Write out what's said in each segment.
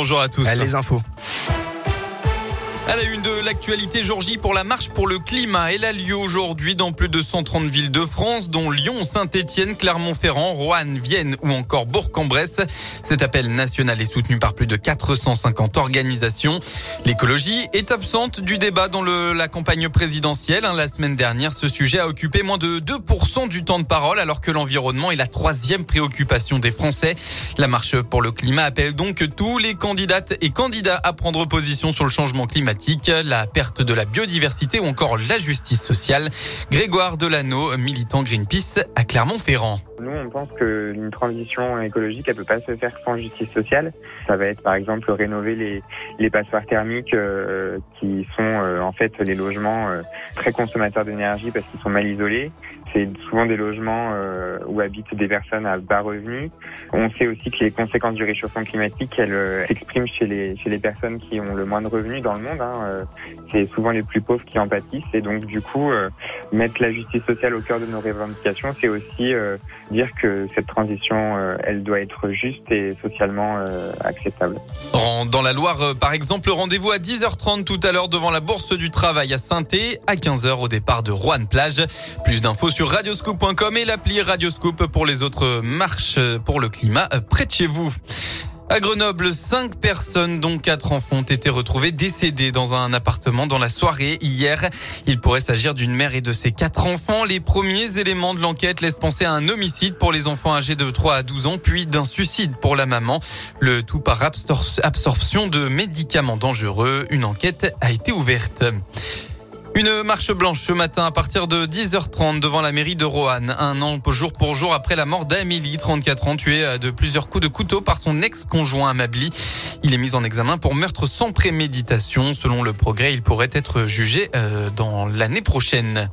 Bonjour à tous. Les infos. À la une de l'actualité, Georgie pour la marche pour le climat. Elle a lieu aujourd'hui dans plus de 130 villes de France, dont Lyon, Saint-Etienne, Clermont-Ferrand, Roanne, Vienne ou encore Bourg-en-Bresse. Cet appel national est soutenu par plus de 450 organisations. L'écologie est absente du débat dans la campagne présidentielle. Hein, la semaine dernière, ce sujet a occupé moins de 2% du temps de parole, alors que l'environnement est la troisième préoccupation des Français. La marche pour le climat appelle donc tous les candidates et candidats à prendre position sur le changement climatique la perte de la biodiversité ou encore la justice sociale. Grégoire Delano, militant Greenpeace à Clermont-Ferrand. Nous, on pense qu'une transition écologique, elle peut pas se faire sans justice sociale. Ça va être, par exemple, rénover les, les passoires thermiques euh, qui sont euh, en fait les logements euh, très consommateurs d'énergie parce qu'ils sont mal isolés. C'est souvent des logements où habitent des personnes à bas revenus. On sait aussi que les conséquences du réchauffement climatique, elles s'expriment chez les, chez les personnes qui ont le moins de revenus dans le monde. Hein. C'est souvent les plus pauvres qui en pâtissent. Et donc, du coup, mettre la justice sociale au cœur de nos revendications, c'est aussi dire que cette transition, euh, elle doit être juste et socialement euh, acceptable. Dans la Loire, euh, par exemple, rendez-vous à 10h30 tout à l'heure devant la Bourse du Travail à saint à 15h au départ de Rouen-Plage. Plus d'infos sur radioscoop.com et l'appli Radioscoop pour les autres marches pour le climat près de chez vous. À Grenoble, cinq personnes, dont quatre enfants, ont été retrouvées décédées dans un appartement dans la soirée hier. Il pourrait s'agir d'une mère et de ses quatre enfants. Les premiers éléments de l'enquête laissent penser à un homicide pour les enfants âgés de 3 à 12 ans, puis d'un suicide pour la maman. Le tout par absorption de médicaments dangereux. Une enquête a été ouverte. Une marche blanche ce matin à partir de 10h30 devant la mairie de Roanne. Un an jour pour jour après la mort d'Amélie, 34 ans, tuée de plusieurs coups de couteau par son ex-conjoint Amabli. Il est mis en examen pour meurtre sans préméditation. Selon le progrès, il pourrait être jugé euh, dans l'année prochaine.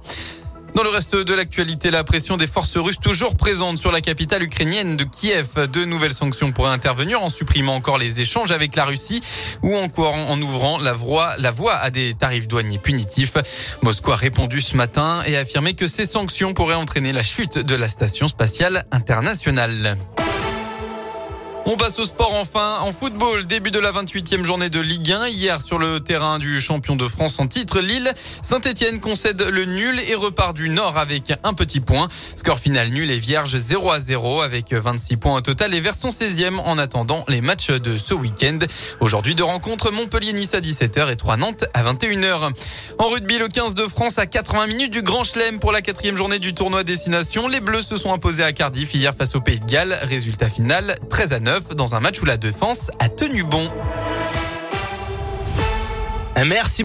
Dans le reste de l'actualité, la pression des forces russes toujours présente sur la capitale ukrainienne de Kiev. De nouvelles sanctions pourraient intervenir en supprimant encore les échanges avec la Russie ou encore en ouvrant la voie, la voie à des tarifs douaniers punitifs. Moscou a répondu ce matin et a affirmé que ces sanctions pourraient entraîner la chute de la station spatiale internationale. On passe au sport enfin. En football, début de la 28e journée de Ligue 1. Hier, sur le terrain du champion de France en titre, Lille, Saint-Etienne concède le nul et repart du Nord avec un petit point. Score final nul et vierge 0 à 0 avec 26 points au total et vers son 16e en attendant les matchs de ce week-end. Aujourd'hui, deux rencontres Montpellier-Nice à 17h et 3 Nantes à 21h. En rugby, le 15 de France à 80 minutes du Grand Chelem pour la quatrième journée du tournoi Destination. Les Bleus se sont imposés à Cardiff hier face au Pays de Galles. Résultat final 13 à 9 dans un match où la défense a tenu bon. Merci.